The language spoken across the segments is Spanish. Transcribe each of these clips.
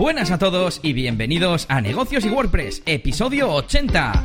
Buenas a todos y bienvenidos a Negocios y WordPress, episodio 80.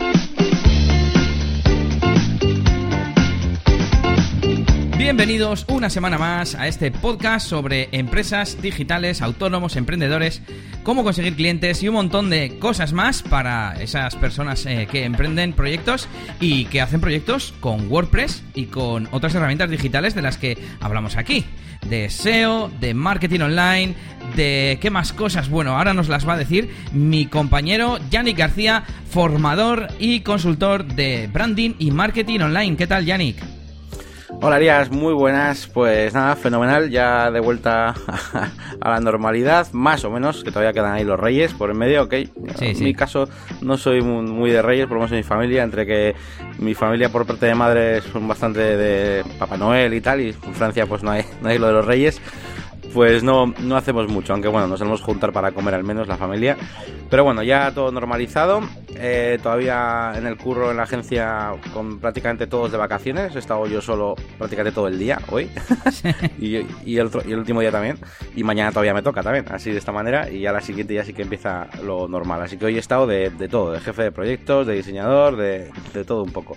Bienvenidos una semana más a este podcast sobre empresas digitales, autónomos, emprendedores, cómo conseguir clientes y un montón de cosas más para esas personas eh, que emprenden proyectos y que hacen proyectos con WordPress y con otras herramientas digitales de las que hablamos aquí. De SEO, de marketing online, de qué más cosas. Bueno, ahora nos las va a decir mi compañero Yannick García, formador y consultor de branding y marketing online. ¿Qué tal, Yannick? Hola Arias, muy buenas. Pues nada, fenomenal, ya de vuelta a la normalidad, más o menos, que todavía quedan ahí los reyes por en medio, ok. en mi caso no soy muy de reyes, por lo menos en mi familia, entre que mi familia por parte de madre son bastante de Papá Noel y tal, y en Francia pues no hay, no hay lo de los reyes pues no, no hacemos mucho, aunque bueno, nos hemos juntar para comer al menos la familia. Pero bueno, ya todo normalizado. Eh, todavía en el curro, en la agencia, con prácticamente todos de vacaciones. He estado yo solo prácticamente todo el día hoy. y, y, el, y, el, último día también. Y mañana todavía me toca también, así de esta manera. Y ya la siguiente ya sí que empieza lo normal. Así que hoy he estado de, de todo, de jefe de proyectos, de diseñador, de, de todo un poco.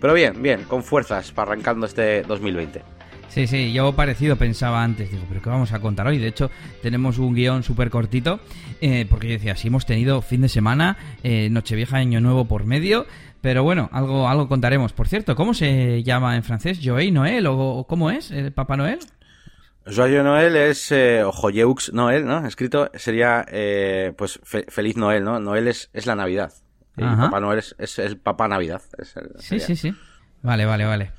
Pero bien, bien, con fuerzas para arrancando este 2020. Sí, sí, yo parecido pensaba antes, digo, pero ¿qué vamos a contar hoy? De hecho, tenemos un guion súper cortito, eh, porque yo decía, si hemos tenido fin de semana, eh, Nochevieja, Año Nuevo por medio, pero bueno, algo, algo contaremos. Por cierto, ¿cóy se llama en francés? ¿Joey Noel o cómo es? ¿El Papá Noel? Joyeux Noel es, eh, o Joyeux Noel, ¿no? Escrito sería, eh, pues, Feliz Noel, ¿no? Noel es, es la Navidad. Papá Noel es, el Papá Navidad. sí, sí, sí. Vale, vale, vale.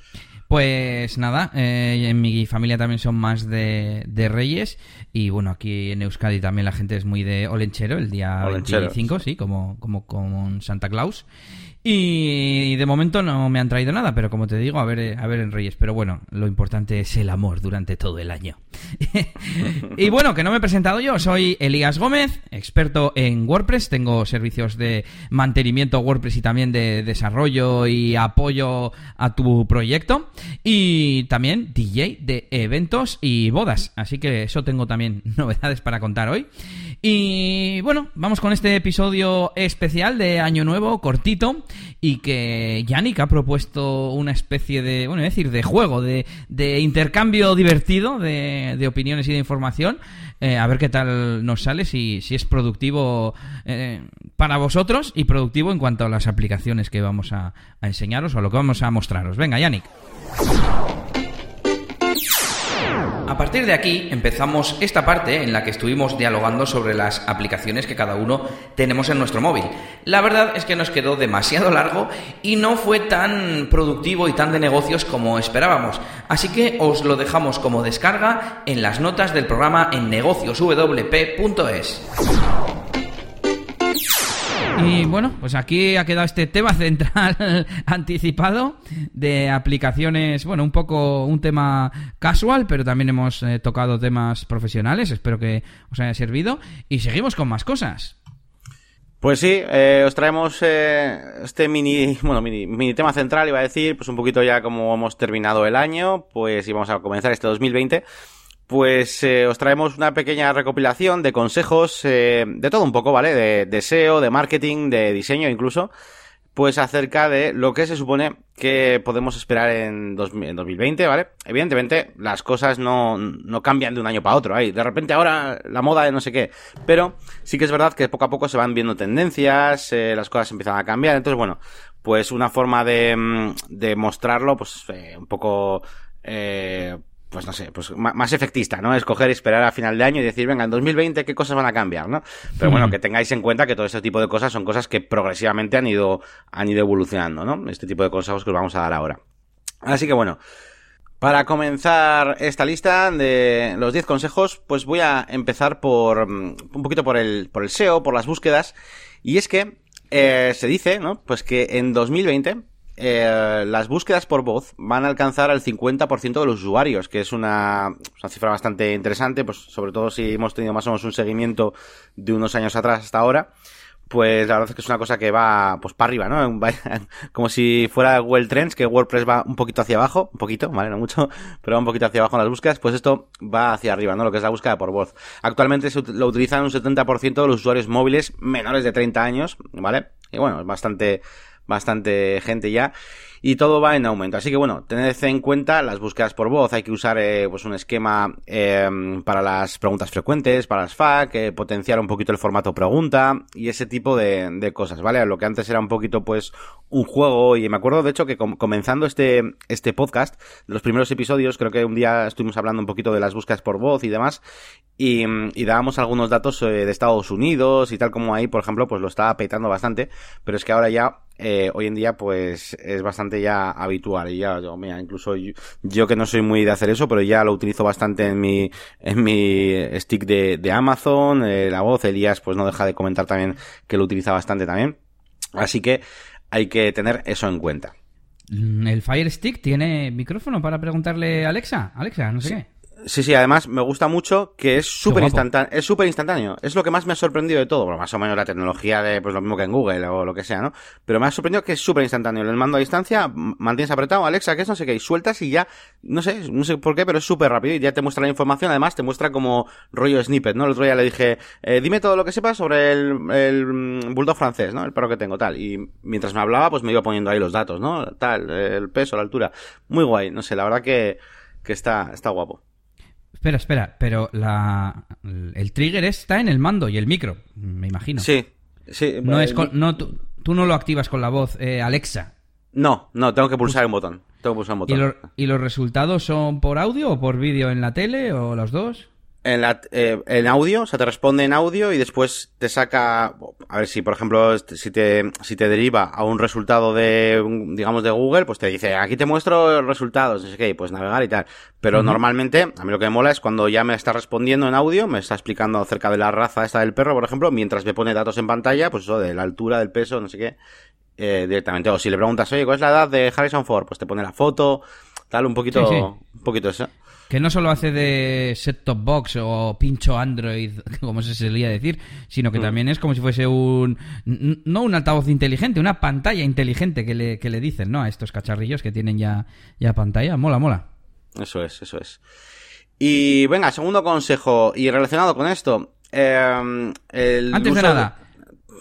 Pues nada, eh, en mi familia también son más de, Reyes y bueno, aquí en Euskadi también la gente es muy de Olenchero, el día 25, sí, como, como con Santa Claus. Y de momento no me han traído nada, pero como te digo, a ver, a ver en Reyes. Pero bueno, lo importante es el amor durante todo el año. y bueno, que no me he presentado yo, soy Elías Gómez, experto en WordPress. Tengo servicios de mantenimiento WordPress y también de desarrollo y apoyo a tu proyecto. Y también DJ de eventos y bodas. Así que eso tengo también novedades para contar hoy. Y bueno, vamos con este episodio especial de Año Nuevo, cortito y que Yannick ha propuesto una especie de, bueno, decir, de juego, de, intercambio divertido de, opiniones y de información. Eh, a ver qué tal nos sale, si, es productivo eh, para vosotros y productivo en cuanto a las aplicaciones que vamos a, a enseñaros o lo que vamos a mostraros. Venga, Yannick. A partir de aquí empezamos esta parte en la que estuvimos dialogando sobre las aplicaciones que cada uno tenemos en nuestro móvil. La verdad es que nos quedó demasiado largo y no fue tan productivo y tan de negocios como esperábamos. Así que os lo dejamos como descarga en las notas del programa en negocioswp.es. Y bueno, pues aquí ha quedado este tema central anticipado de aplicaciones, bueno, un poco un tema casual, pero también hemos eh, tocado temas profesionales, espero que os haya servido. Y seguimos con más cosas. Pues sí, eh, os traemos eh, este mini, bueno, mini, mini tema central, iba a decir, pues un poquito ya como hemos terminado el año, pues íbamos a comenzar este 2020 pues eh, os traemos una pequeña recopilación de consejos eh, de todo un poco, ¿vale? De, de, SEO, de marketing, de diseño incluso, pues acerca de lo que se supone que podemos esperar en, 2020, ¿vale? Evidentemente las cosas no, no cambian de un año para otro, ahí de repente ahora la moda de no sé qué, pero sí que es verdad que poco a poco se van viendo tendencias, eh, las cosas empiezan a cambiar, entonces bueno, pues una forma de, mm, de mostrarlo, pues eh, un poco... Eh, pues no sé, pues más efectista, ¿no? Escoger y esperar a final de año y decir, venga, en 2020 qué cosas van a cambiar, ¿no? Pero bueno, que tengáis en cuenta que todo este tipo de cosas son cosas que progresivamente han ido, han ido evolucionando, ¿no? Este tipo de consejos que os vamos a dar ahora. Así que bueno, para comenzar esta lista de los 10 consejos, pues voy a empezar por mm, un poquito por el, por el SEO, por las búsquedas. Y es que eh, se dice, ¿no? Pues que en 2020 eh, las búsquedas por voz van a alcanzar al 50% de los usuarios, que es una, cifra bastante interesante, pues sobre todo si hemos tenido más o menos un seguimiento de unos años atrás hasta ahora, pues la verdad es que es una cosa que va pues para arriba, ¿no? Como si fuera Google Trends, que WordPress va un poquito hacia abajo, un poquito, ¿vale? No mucho, pero va un poquito hacia abajo en las búsquedas, pues esto va hacia arriba, ¿no? Lo que es la búsqueda por voz. Actualmente lo utilizan un 70% de los usuarios móviles menores de 30 años, ¿vale? Y bueno, es bastante, bastante gente ya y todo va en aumento. Así que bueno, tened en cuenta las búsquedas por voz. Hay que usar eh, pues un esquema eh, para las preguntas frecuentes, para las FAQ, eh, potenciar un poquito el formato pregunta y ese tipo de, cosas, ¿vale? Lo que antes era un poquito pues un juego y me acuerdo de hecho que comenzando este, este podcast, los primeros episodios, creo que un día estuvimos hablando un poquito de las búsquedas por voz y demás y, y dábamos algunos datos de Estados Unidos y tal como ahí, por ejemplo, pues lo estaba petando bastante, pero es que ahora ya eh, hoy en día pues es bastante ya habitual. Y ya yo, mira, incluso yo, que no soy muy de hacer eso pero ya lo utilizo bastante en mi en mi stick de, de Amazon eh, la voz Elías pues no deja de comentar también que lo utiliza bastante también. Así que hay que tener eso en cuenta. Mm, el Fire Stick tiene micrófono para preguntarle a Alexa Alexa no sé qué Sí, sí, además me gusta mucho que es súper instantáneo, es súper instantáneo. Es lo que más me ha sorprendido de todo. Bueno, más o menos la tecnología de, pues lo mismo que en Google o lo que sea, ¿no? Pero me ha sorprendido que es súper instantáneo. El mando a distancia, mantienes apretado, Alexa, que es no sé qué, y sueltas y ya, no sé, no sé por qué, pero es súper rápido y ya te muestra la información. Además, te muestra como rollo snippet, ¿no? El otro día le dije, eh, dime todo lo que sepas sobre el, el mm, bulldog francés, ¿no? El perro que tengo, tal. Y mientras me hablaba, pues me iba poniendo ahí los datos, ¿no? Tal, el peso, la altura. Muy guay, no sé, la verdad que, que está, está guapo. Espera, espera, pero la, el trigger está en el mando y el micro, me imagino. Sí, sí. No es no, tú, no lo activas con la voz eh, Alexa. No, no, tengo que pulsar un botón. Tengo que pulsar un botón. ¿Y, ¿Y, los resultados son por audio o por vídeo en la tele o los dos? En, la, eh, en audio, o sea, te responde en audio y después te saca, a ver si, por ejemplo, este, si te, si te deriva a un resultado de, digamos, de Google, pues te dice, aquí te muestro resultados, no sé qué, pues navegar y tal. Pero normalmente, a mí lo que me mola es cuando ya me está respondiendo en audio, me está explicando acerca de la raza esta del perro, por ejemplo, mientras me pone datos en pantalla, pues eso, de la altura, del peso, no sé qué, eh, directamente. O si le preguntas, oye, ¿cuál es la edad de Harrison Ford? Pues te pone la foto, tal, un poquito, un poquito eso. Que no solo hace de set-top box o pincho Android, como se solía decir, sino que mm. también es como si fuese un. No un altavoz inteligente, una pantalla inteligente que le, que le dicen, ¿no? A estos cacharrillos que tienen ya, ya pantalla. Mola, mola. Eso es, eso es. Y venga, segundo consejo, y relacionado con esto. Eh, el Antes de nada,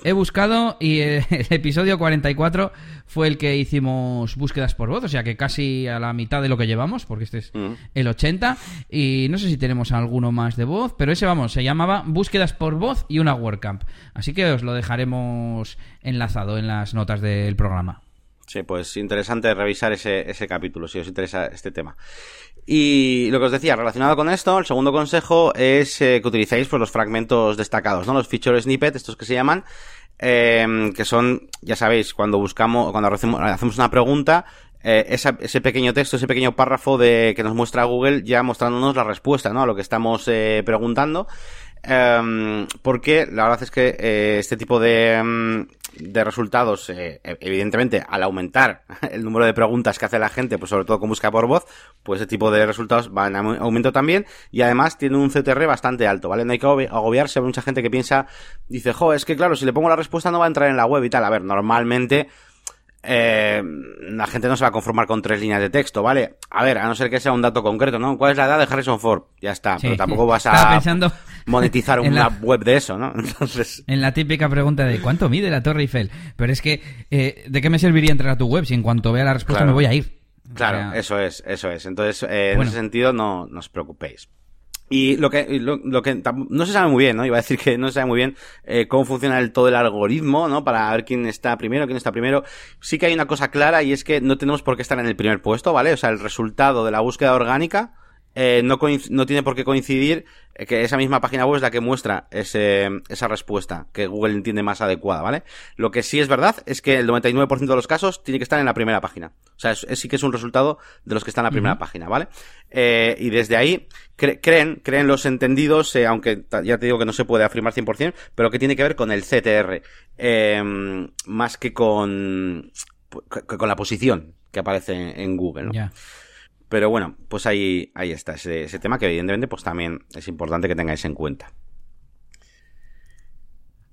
he buscado y el episodio 44 fue el que hicimos búsquedas por voz, o sea que casi a la mitad de lo que llevamos, porque este es mm. el 80. Y no sé si tenemos alguno más de voz, pero ese, vamos, se llamaba Búsquedas por voz y una WordCamp. Así que os lo dejaremos enlazado en las notas del programa. Sí, pues interesante revisar ese, ese capítulo, si os interesa este tema. Y lo que os decía, relacionado con esto, el segundo consejo es eh, que utilicéis pues, los fragmentos destacados, ¿no? Los feature snippets, estos que se llaman, eh, que son, ya sabéis, cuando buscamos, cuando hacemos una pregunta, eh, ese pequeño texto, ese pequeño párrafo de que nos muestra Google ya mostrándonos la respuesta, ¿no? A lo que estamos eh, preguntando. Em, porque la verdad es que eh, este tipo de, em, de resultados, eh, evidentemente, al aumentar el número de preguntas que hace la gente, pues sobre todo con busca por voz, pues ese tipo de resultados van en aumento también y además tiene un CTR bastante alto, ¿vale? No hay que agobiarse, hay mucha gente que piensa, dice, jo, es que claro, si le pongo la respuesta no va a entrar en la web y tal. A ver, normalmente eh, la gente no se va a conformar con tres líneas de texto, ¿vale? A ver, a no ser que sea un dato concreto, ¿no? ¿Cuál es la edad de Harrison Ford? Ya está, pero tampoco vas a monetizar una web de eso, ¿no? Entonces... En la típica pregunta de ¿cuánto mide la Torre Eiffel? Pero es que, eh, ¿de qué me serviría entrar a tu web si en cuanto vea la respuesta me voy a ir? Claro, eso es, eso es. Entonces, eh, en ese sentido, no, no os preocupéis. Y lo que, lo, que no se sabe muy bien, ¿no? Iba a decir que no se sabe muy bien eh, cómo funciona el, todo el algoritmo, ¿no? Para ver quién está primero, quién está primero. Sí que hay una cosa clara y es que no tenemos por qué estar en el primer puesto, ¿vale? O sea, el resultado de la búsqueda orgánica eh, no, no tiene por qué coincidir que esa misma página web es la que muestra ese, esa respuesta que Google entiende más adecuada, ¿vale? Lo que sí es verdad es que el 99% de los casos tiene que estar en la primera página. O sea, es, sí que es un resultado de los que están en la primera página, ¿vale? Eh, y desde ahí creen, creen los entendidos, eh, aunque ya te digo que no se puede afirmar 100%, pero que tiene que ver con el CTR, eh, más que con, con la posición que aparece en Google, ¿no? Pero bueno, pues ahí, ahí está ese, tema que evidentemente pues también es importante que tengáis en cuenta.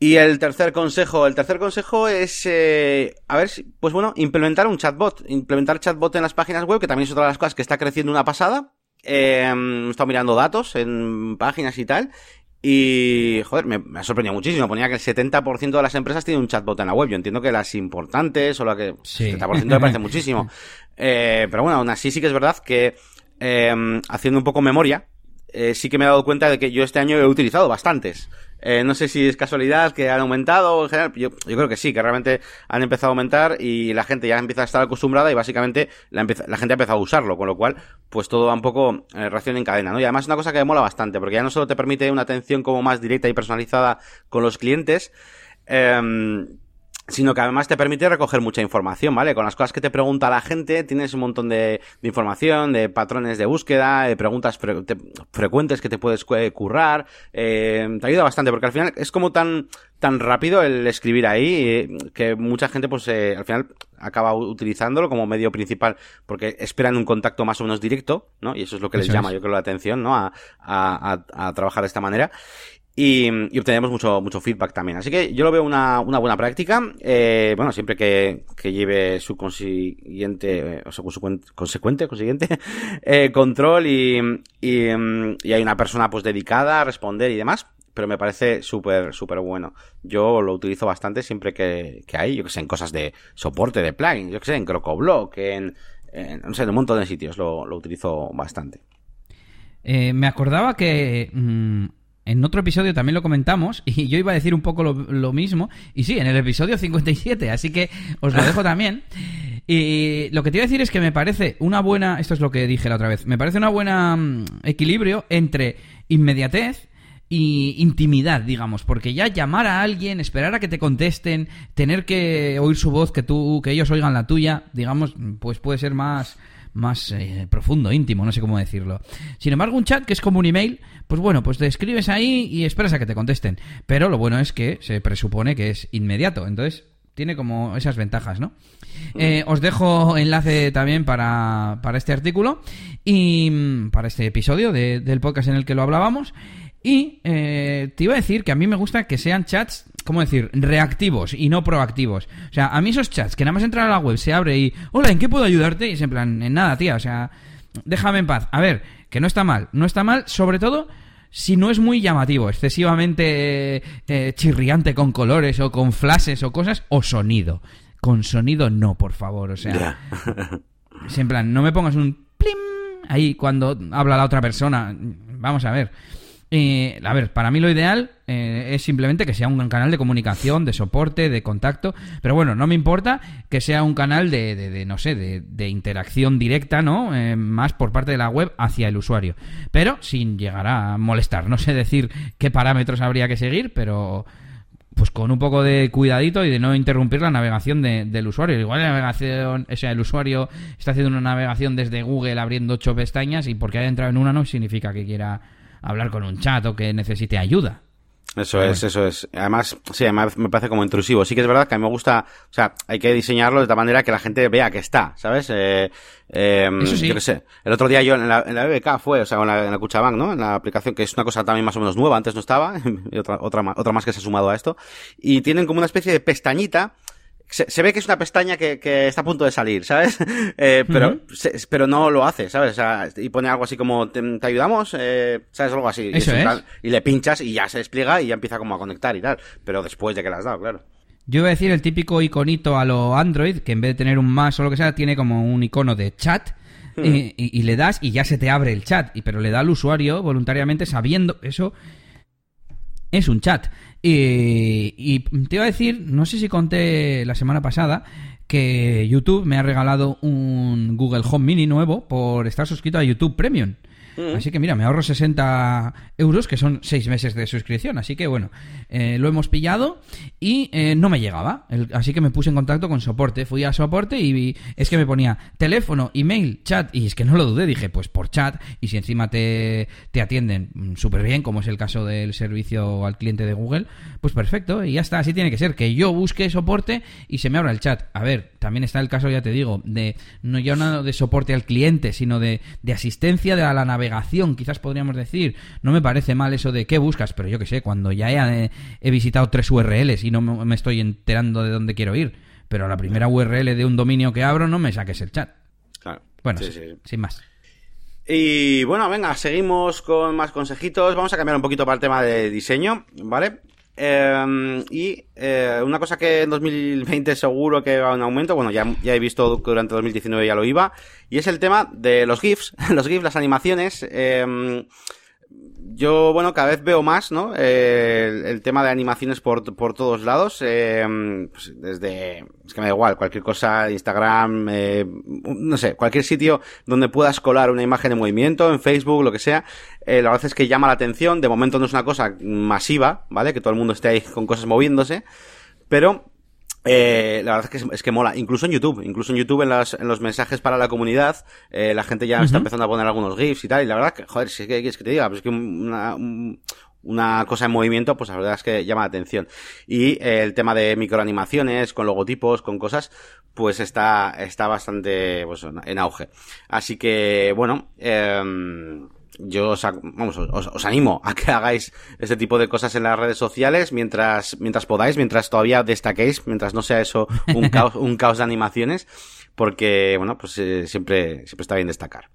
Y el tercer consejo, el tercer consejo es, eh, a ver, pues bueno, implementar un chatbot, implementar chatbot en las páginas web, que también es otra de las cosas que está creciendo una pasada. Eh, he estado mirando datos en páginas y tal, y, joder, me, ha sorprendido muchísimo. Ponía que el 70% de las empresas tienen un chatbot en la web. Yo entiendo que las importantes o la que... Sí. 70% me parece muchísimo. Eh, pero bueno, aún así sí que es verdad que, eh, haciendo un poco memoria, eh, sí que me he dado cuenta de que yo este año he utilizado bastantes. Eh, no sé si es casualidad que han aumentado en general. Yo, creo que sí, que realmente han empezado a aumentar y la gente ya empieza a estar acostumbrada y básicamente la, gente ha empezado a usarlo, con lo cual, pues todo va un poco eh, reacción en cadena, ¿no? Y además es una cosa que me mola bastante, porque ya no solo te permite una atención como más directa y personalizada con los clientes, eh, sino que además te permite recoger mucha información, ¿vale? Con las cosas que te pregunta la gente, tienes un montón de, información, de patrones de búsqueda, de preguntas frecuentes que te puedes currar, eh, te ayuda bastante, porque al final es como tan, tan rápido el escribir ahí, eh, que mucha gente pues eh, al final acaba utilizándolo como medio principal, porque esperan un contacto más o menos directo, ¿no? Y eso es lo que les llama, yo creo, la atención, ¿no? A, a, a, a trabajar de esta manera y, obtenemos mucho, mucho feedback también. Así que yo lo veo una, una buena práctica. Eh, bueno, siempre que, que lleve su consiguiente, o sea, consecuente, consiguiente, eh, control y, y, y, hay una persona pues dedicada a responder y demás. Pero me parece súper, súper bueno. Yo lo utilizo bastante siempre que, que hay, yo que sé, en cosas de soporte de plugins, yo que sé, en CrocoBlock, en, en, no sé, un montón de sitios lo, lo utilizo bastante. Eh, me acordaba que mmm en otro episodio también lo comentamos y yo iba a decir un poco lo, mismo. Y sí, en el episodio 57, así que os lo dejo también. Y lo que te iba a decir es que me parece una buena, esto es lo que dije la otra vez, me parece una buena mm, equilibrio entre inmediatez y intimidad, digamos, porque ya llamar a alguien, esperar a que te contesten, tener que oír su voz, que tú, que ellos oigan la tuya, digamos, pues puede ser más más eh, profundo, íntimo, no sé cómo decirlo. Sin embargo, un chat que es como un email, pues bueno, pues te escribes ahí y esperas a que te contesten. Pero lo bueno es que se presupone que es inmediato, entonces tiene como esas ventajas, ¿no? Eh, os dejo enlace también para, para este artículo y mm, para este episodio del podcast en el que lo hablábamos. Y eh, te iba a decir que a mí me gusta que sean chats, ¿cómo decir? Reactivos y no proactivos. O sea, a mí esos chats que nada más entran a la web, se abre y, hola, ¿en qué puedo ayudarte? Y es en plan, en nada, tía, o sea, déjame en paz. A ver, que no está mal, no está mal, sobre todo si no es muy llamativo, excesivamente eh, chirriante con colores o con flashes o cosas, o sonido. Con sonido no, por favor, o sea. es en plan, no me pongas un plim ahí cuando habla la otra persona. Vamos a ver. Eh, a ver, para mí lo ideal eh, es simplemente que sea un canal de comunicación, de soporte, de contacto. Pero bueno, no me importa que sea un canal de, de, no sé, de, interacción directa, ¿no? Eh, más por parte de la web hacia el usuario. Pero sin llegar a molestar. No sé decir qué parámetros habría que seguir, pero pues con un poco de cuidadito y de no interrumpir la navegación del usuario. Igual la navegación, o sea, el usuario está haciendo una navegación desde Google abriendo ocho pestañas y porque haya entrado en una no significa que quiera hablar con un chat o que necesite ayuda. Eso es, eso es. Además, sí, además me parece como intrusivo. Sí que es verdad que a mí me gusta, o sea, hay que diseñarlo de tal manera que la gente vea que está, ¿sabes? Eh, eh, eso sí. Yo qué sé. El otro día yo en la, en la BBK fue, o sea, en la, en la Cuchabank, ¿no? En la aplicación, que es una cosa también más o menos nueva, antes no estaba, y otra, otra, otra más que se ha sumado a esto. Y tienen como una especie de pestañita se, ve que es una pestaña que, que, está a punto de salir, ¿sabes? Eh, pero, pero no lo hace, ¿sabes? O sea, y pone algo así como, ¿te, ayudamos? Eh, ¿Sabes? Algo así. y, le pinchas y ya se despliega y ya empieza como a conectar y tal. Pero después de que le has dado, claro. Yo iba a decir el típico iconito a lo Android, que en vez de tener un más o lo que sea, tiene como un icono de chat. y, y, le das y ya se te abre el chat. Y, pero le da al usuario voluntariamente sabiendo eso es un chat. Y, te iba a decir, no sé si conté la semana pasada, que YouTube me ha regalado un Google Home Mini nuevo por estar suscrito a YouTube Premium. Así que mira, me ahorro 60 euros, que son 6 meses de suscripción. Así que bueno, eh, lo hemos pillado y eh, no me llegaba. así que me puse en contacto con soporte. Fui a soporte y es que me ponía teléfono, email, chat. Y es que no lo dudé, dije, pues por chat. Y si encima te, te atienden mm, súper bien, como es el caso del servicio al cliente de Google, pues perfecto. Y ya está, así tiene que ser. Que yo busque soporte y se me abra el chat. A ver, también está el caso, ya te digo, de no ya no de soporte al cliente, sino de, de asistencia de a la navegación, quizás podríamos decir. No me parece mal eso de qué buscas, pero yo que sé, cuando ya he, he visitado tres URLs y no me estoy enterando de dónde quiero ir, pero la primera URL de un dominio que abro no me saques el chat. Claro. Bueno, sin más. Y bueno, venga, seguimos con más consejitos. Vamos a cambiar un poquito para el tema de diseño, ¿vale? Em, y eh, una cosa que en 2020 seguro que va en aumento, bueno, ya, ya he visto que durante 2019 ya lo iba, y es el tema de los GIFs, los GIFs, las animaciones. Eh, yo, bueno, cada vez veo más, ¿no? Eh, el, tema de animaciones por, por todos lados. Eh, pues desde, es que me da igual, cualquier cosa, Instagram, eh, no sé, cualquier sitio donde puedas colar una imagen de movimiento, en Facebook, lo que sea. Eh, la verdad es que llama la atención. De momento no es una cosa masiva, ¿vale? Que todo el mundo esté ahí con cosas moviéndose. Pero eh, la verdad es que, es que mola, incluso en YouTube, incluso en YouTube en, las, en los mensajes para la comunidad, eh, la gente ya está empezando a poner algunos GIFs y tal, y la verdad que, joder, si es que quieres que te diga, pues es que una, una cosa en movimiento, pues la verdad es que llama la atención. Y eh, el tema de microanimaciones, con logotipos, con cosas, pues está, está bastante, pues, en auge. Así que, bueno, eh, yo os, vamos, os, animo a que hagáis este tipo de cosas en las redes sociales mientras, mientras podáis, mientras todavía destaquéis, mientras no sea eso un caos, un caos de animaciones, porque, bueno, pues eh, siempre, siempre está bien destacar.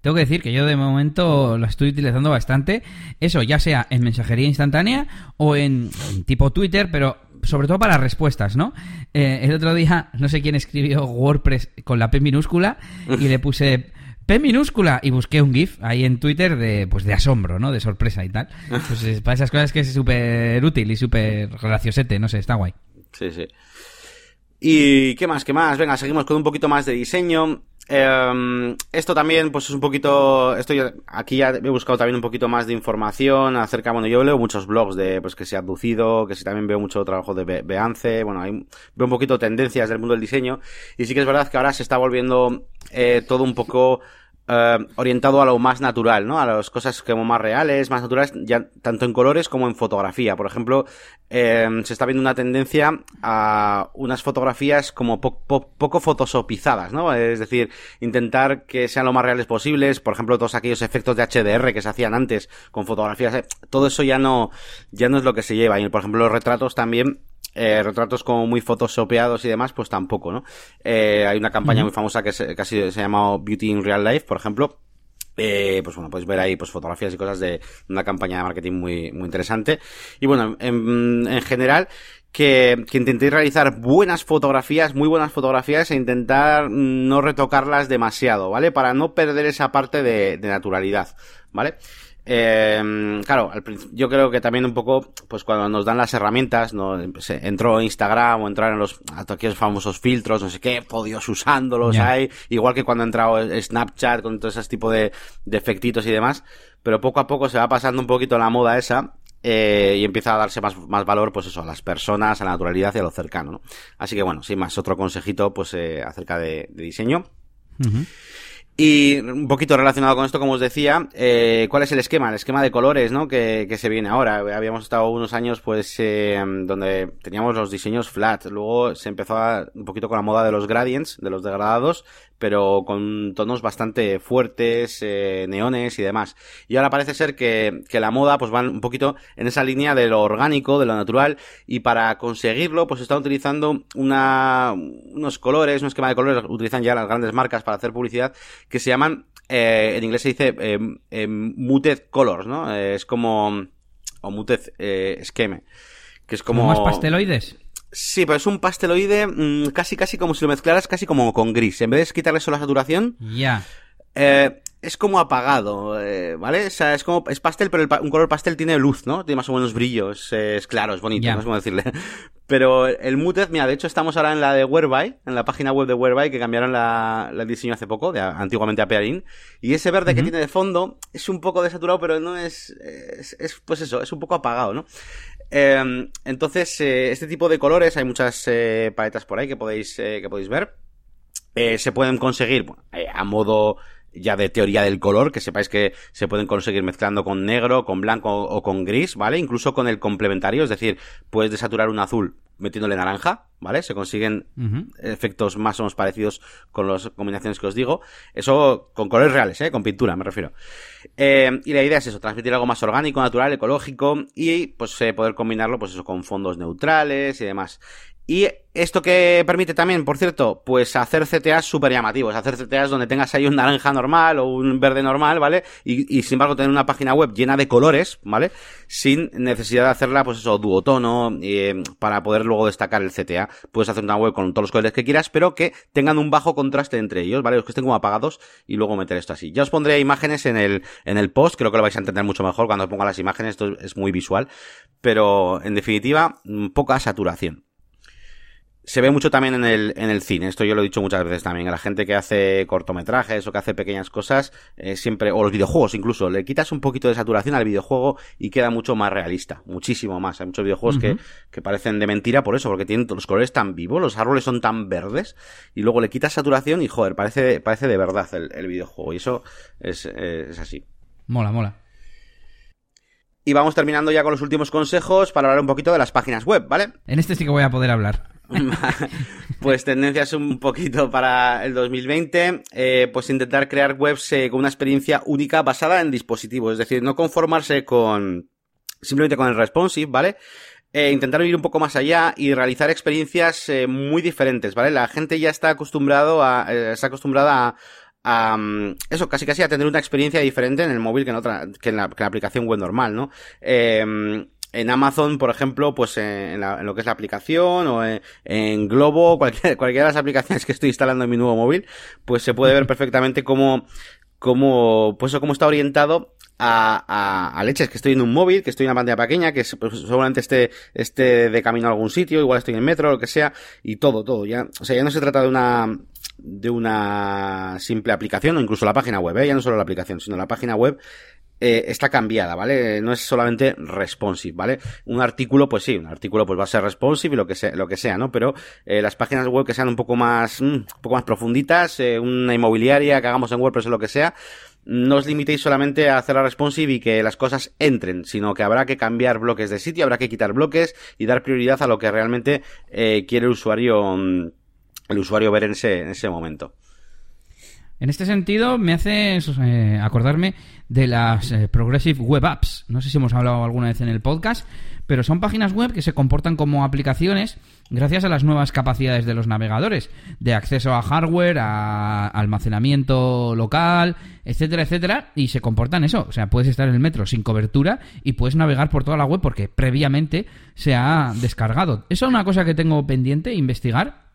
Tengo que decir que yo de momento lo estoy utilizando bastante, eso ya sea en mensajería instantánea o en, tipo Twitter, pero sobre todo para respuestas, ¿no? Eh, el otro día, no sé quién escribió WordPress con la P minúscula y le puse P minúscula y busqué un GIF ahí en Twitter de, pues de asombro, ¿no? De sorpresa y tal. Pues para esas cosas que es súper útil y súper graciosete, no sé, está guay. Sí, sí. ¿Y qué más? ¿Qué más? Venga, seguimos con un poquito más de diseño. Em, esto también, pues es un poquito, esto aquí ya he buscado también un poquito más de información acerca, bueno, yo leo muchos blogs de, pues que se ha abducido, que sí también veo mucho trabajo de Beance, bueno, hay, veo un poquito tendencias del mundo del diseño, y sí que es verdad que ahora se está volviendo eh, todo un poco eh, orientado a lo más natural, ¿no? A las cosas como más reales, más naturales, ya tanto en colores como en fotografía. Por ejemplo, eh, se está viendo una tendencia a unas fotografías como poco fotosopizadas, ¿no? Es decir, intentar que sean lo más reales posibles. Por ejemplo, todos aquellos efectos de HDR que se hacían antes con fotografías, eh, todo eso ya no, ya no es lo que se lleva. Y por ejemplo, los retratos también eh, retratos como muy photoshopeados y demás, pues tampoco, ¿no? Eh, hay una campaña muy famosa que, se, casi se, ha llamado Beauty in Real Life, por ejemplo. Eh, pues bueno, podéis ver ahí pues fotografías y cosas de una campaña de marketing muy, muy interesante. Y bueno, en, en general, que, que, intentéis realizar buenas fotografías, muy buenas fotografías e intentar no retocarlas demasiado, ¿vale? Para no perder esa parte de, de naturalidad, ¿vale? Eh, claro, yo creo que también un poco, pues cuando nos dan las herramientas, ¿no? entró Instagram o entraron los aquellos famosos filtros, no sé qué, podios usándolos hay, igual que cuando ha entrado Snapchat con todo ese tipo de, de efectitos y demás, pero poco a poco se va pasando un poquito la moda esa eh, y empieza a darse más, más valor, pues eso, a las personas, a la naturalidad y a lo cercano, ¿no? Así que bueno, sin más, otro consejito, pues eh, acerca de, diseño. Y un poquito relacionado con esto, como os decía, eh, ¿cuál es el esquema? El esquema de colores, ¿no? Que, que se viene ahora. Habíamos estado unos años, pues, eh, donde teníamos los diseños flat. Luego se empezó a, un poquito con la moda de los gradients, de los degradados, pero con tonos bastante fuertes, eh, neones y demás. Y ahora parece ser que, que la moda, pues, va un poquito en esa línea de lo orgánico, de lo natural, y para conseguirlo, pues, están utilizando una, unos colores, un esquema de colores, utilizan ya las grandes marcas para hacer publicidad, que se llaman, eh, en inglés se dice eh, eh muted colors, ¿no? Eh, es como, o muted eh, scheme, que es como... ¿Más pasteloides? Sí, pero es un pasteloide mm, casi casi como si lo mezclaras casi como con gris. En vez de quitarle solo la saturación, ya. Eh, es como apagado, eh, ¿vale? O sea, es como, es pastel, pero el, un color pastel tiene luz, ¿no? Tiene más o menos brillo, es, es claro, es bonito, no sé cómo decirle. Pero el Muted, mira, de hecho estamos ahora en la de Whereby, en la página web de Whereby, que cambiaron la, el diseño hace poco, de antiguamente a Pearin. Y ese verde que tiene de fondo es un poco desaturado, pero no es, es, es pues eso, es un poco apagado, ¿no? Eh, entonces, eh, este tipo de colores, hay muchas eh, paletas por ahí que podéis, eh, que podéis ver. Se pueden conseguir a modo ya de teoría del color, que sepáis que se pueden conseguir mezclando con negro, con blanco o con gris, ¿vale? Incluso con el complementario, es decir, puedes desaturar un azul metiéndole naranja, ¿vale? Se consiguen efectos más o menos parecidos con las combinaciones que os digo. Eso con colores reales, ¿eh? Con pintura, me refiero. Eh, y la idea es eso, transmitir algo más orgánico, natural, ecológico y pues eh, poder combinarlo, pues eso, con fondos neutrales y demás. Y esto que permite también, por cierto, pues hacer CTAs súper llamativos, hacer CTAs donde tengas ahí un naranja normal o un verde normal, ¿vale? Y, sin embargo tener una página web llena de colores, ¿vale? Sin necesidad de hacerla, pues eso, duotono, eh, para poder luego destacar el CTA. Puedes hacer una web con todos los colores que quieras, pero que tengan un bajo contraste entre ellos, ¿vale? Los que estén como apagados y luego meter esto así. Ya os pondré imágenes en el, en el post, creo que lo vais a entender mucho mejor cuando os ponga las imágenes, esto es muy visual, pero en definitiva, poca saturación se ve mucho también en el, en el cine, esto yo lo he dicho muchas veces también, a la gente que hace cortometrajes o que hace pequeñas cosas, eh, siempre, o los videojuegos incluso, le quitas un poquito de saturación al videojuego y queda mucho más realista, muchísimo más. Hay muchos videojuegos que, que parecen de mentira por eso, porque tienen los colores tan vivos, los árboles son tan verdes, y luego le quitas saturación y joder, parece, parece de verdad el, el videojuego, y eso es, es así. Mola, mola. Y vamos terminando ya con los últimos consejos para hablar un poquito de las páginas web, ¿vale? En este sí que voy a poder hablar. pues tendencias un poquito para el 2020, eh, pues intentar crear webs eh, con una experiencia única basada en dispositivos, es decir, no conformarse con simplemente con el responsive, ¿vale? Eh, intentar ir un poco más allá y realizar experiencias muy diferentes, ¿vale? La gente ya está acostumbrado a, está acostumbrada a, mm, eso, casi casi a tener una experiencia diferente en el móvil que en otra, que en la, que en la aplicación web normal, ¿no? Eh, en Amazon, por ejemplo, pues en, lo que es la aplicación o en, Globo, cualquier, cualquiera de las aplicaciones que estoy instalando en mi nuevo móvil, pues se puede ver perfectamente cómo, cómo, pues cómo está orientado a, a, a, leches que estoy en un móvil, que estoy en una pantalla pequeña, que pues, seguramente esté, esté de camino a algún sitio, igual estoy en el metro, lo que sea, y todo, todo, ya, o sea, ya no se trata de una, de una simple aplicación o incluso la página web, ¿eh? ya no solo la aplicación, sino la página web eh, está cambiada, ¿vale? No es solamente responsive, ¿vale? Un artículo, pues sí, un artículo pues va a ser responsive y lo que sea, lo que sea ¿no? Pero eh, las páginas web que sean un poco más, mm, un poco más profunditas, eh, una inmobiliaria que hagamos en WordPress o lo que sea, no os limitéis solamente a hacer la responsive y que las cosas entren, sino que habrá que cambiar bloques de sitio, habrá que quitar bloques y dar prioridad a lo que realmente eh, quiere el usuario, mm, el usuario ver en ese, en ese momento. En este sentido, me hace eh, acordarme de las eh, Progressive Web Apps. No sé si hemos hablado alguna vez en el podcast, pero son páginas web que se comportan como aplicaciones gracias a las nuevas capacidades de los navegadores, de acceso a hardware, a almacenamiento local, etcétera, etcétera, y se comportan eso. O sea, puedes estar en el metro sin cobertura y puedes navegar por toda la web porque previamente se ha descargado. Eso es una cosa que tengo pendiente, investigar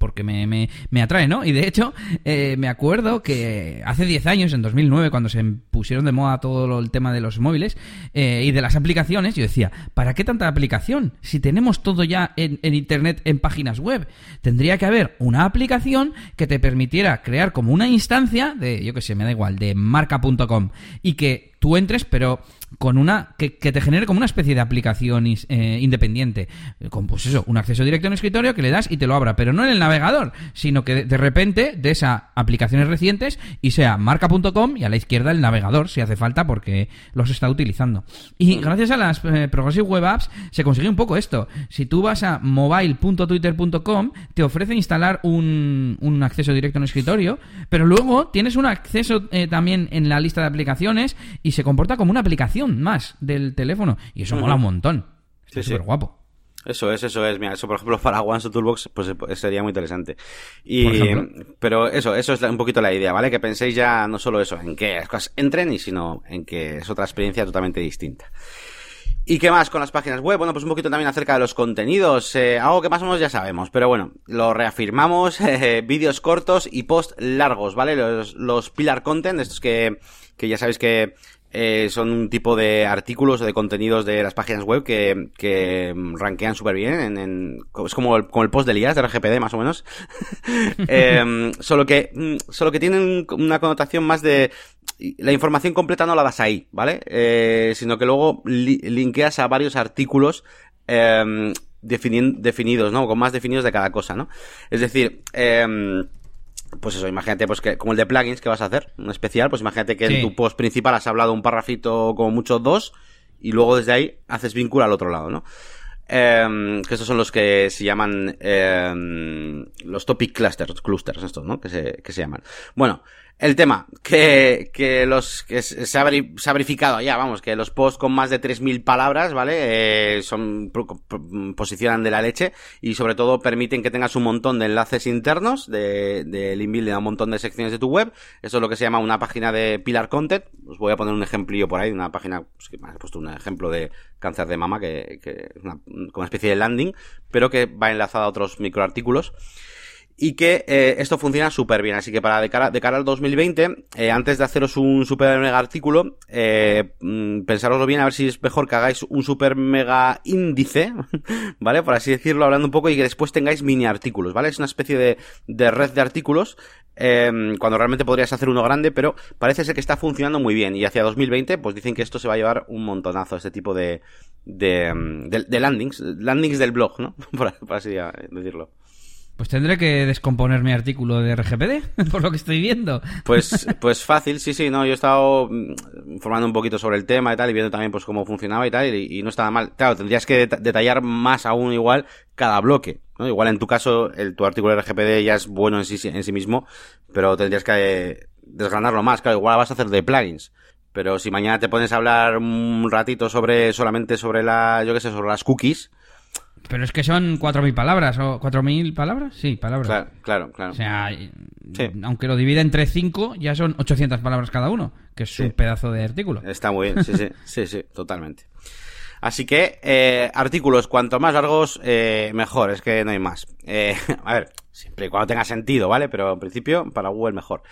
porque me, me, me, atrae, ¿no? Y de hecho, eh, me acuerdo que hace 10 años, en 2009, cuando se pusieron de moda todo el tema de los móviles eh, y de las aplicaciones, yo decía, ¿para qué tanta aplicación? Si tenemos todo ya en, en, Internet, en páginas web, tendría que haber una aplicación que te permitiera crear como una instancia de, yo qué sé, me da igual, de marca.com y que tú entres, pero con una que, te genere como una especie de aplicación eh, independiente, con pues eso, un acceso directo en el escritorio que le das y te lo abra, pero no en el navegador, sino que de, repente de esas aplicaciones recientes y sea marca.com y a la izquierda el navegador si hace falta porque los está utilizando. Y gracias a las eh, Progressive Web Apps se consigue un poco esto. Si tú vas a mobile.twitter.com te ofrece instalar un, un acceso directo en el escritorio, pero luego tienes un acceso eh, también en la lista de aplicaciones y se comporta como una aplicación más del teléfono. Y eso mola un montón. Es súper guapo. Eso es, eso es. Mira, eso por ejemplo para One Toolbox pues sería muy interesante. Y, pero eso, eso es un poquito la idea, ¿vale? Que penséis ya no solo eso, en que las cosas entren, y sino en que es otra experiencia totalmente distinta. ¿Y qué más con las páginas web? Bueno, pues un poquito también acerca de los contenidos, eh, algo que más o menos ya sabemos, pero bueno, lo reafirmamos, eh, vídeos cortos y post largos, ¿vale? Los, los pillar content, estos que, que ya sabéis que eh, son un tipo de artículos o de contenidos de las páginas web que, que rankean súper bien. En, es como el, el post de Elías de RGPD, más o menos. eh, solo que, mm, solo que tienen una connotación más de, la información completa no la das ahí, ¿vale? Eh, sino que luego linkeas a varios artículos, eh, definidos, ¿no? Con más definidos de cada cosa, ¿no? Es decir, eh, pues eso, imagínate, pues que, como el de plugins que vas a hacer, un especial, pues imagínate que en tu post principal has hablado un parrafito como mucho dos, y luego desde ahí haces vínculo al otro lado, ¿no? Eh, que estos son los que se llaman eh, los topic clusters, clusters estos, ¿no? Que se, que se llaman. Bueno, el tema, que, que los, que se ha, verificado ya, vamos, que los posts con más de 3.000 palabras, ¿vale? Eh, son, posicionan de la leche y sobre todo permiten que tengas un montón de enlaces internos de, de inbuild a un montón de secciones de tu web. Eso es lo que se llama una página de Pilar Content. Os voy a poner un ejemplillo por ahí, una página, pues que me he puesto un ejemplo de cáncer de mama, que, que es una especie de landing, pero que va enlazada a otros microartículos y que eh, esto funciona súper bien. Así que para de cara, de cara al 2020, eh, antes de haceros un super mega artículo, eh, mm, pensároslo bien a ver si es mejor que hagáis un super mega índice, ¿vale? Por así decirlo, hablando un poco y que después tengáis mini artículos, ¿vale? Es una especie de, de red de artículos eh, cuando realmente podrías hacer uno grande, pero parece ser que está funcionando muy bien. Y hacia 2020, pues dicen que esto se va a llevar un montonazo, este tipo de, de, mm, de, landings, landings del blog, ¿no? por así decirlo. Pues tendré que descomponer mi artículo de RGPD, por lo que estoy viendo. Pues, pues fácil, sí, sí, no, yo he estado mm, informando un poquito sobre el tema y tal, y viendo también pues cómo funcionaba y tal, y, no estaba mal. Claro, tendrías que detallar más aún igual cada bloque, ¿no? Igual en tu caso, el, tu artículo de RGPD ya es bueno en sí, en sí mismo, pero tendrías que desgranarlo más, claro, igual vas a hacer de plugins. Pero si mañana te pones a hablar un ratito sobre, solamente sobre la, yo qué sé, sobre las cookies, pero es que son 4.000 palabras, ¿o 4.000 palabras? Sí, palabras. Claro, claro, claro. O sea, aunque lo divide entre 5, ya son 800 palabras cada uno, que es un pedazo de artículo. Está muy bien, sí, sí, sí, sí, totalmente. Así que, eh, artículos, cuanto más largos, eh, mejor, es que no hay más. Eh, a ver, siempre y cuando tenga sentido, ¿vale? Pero en principio, para Google mejor.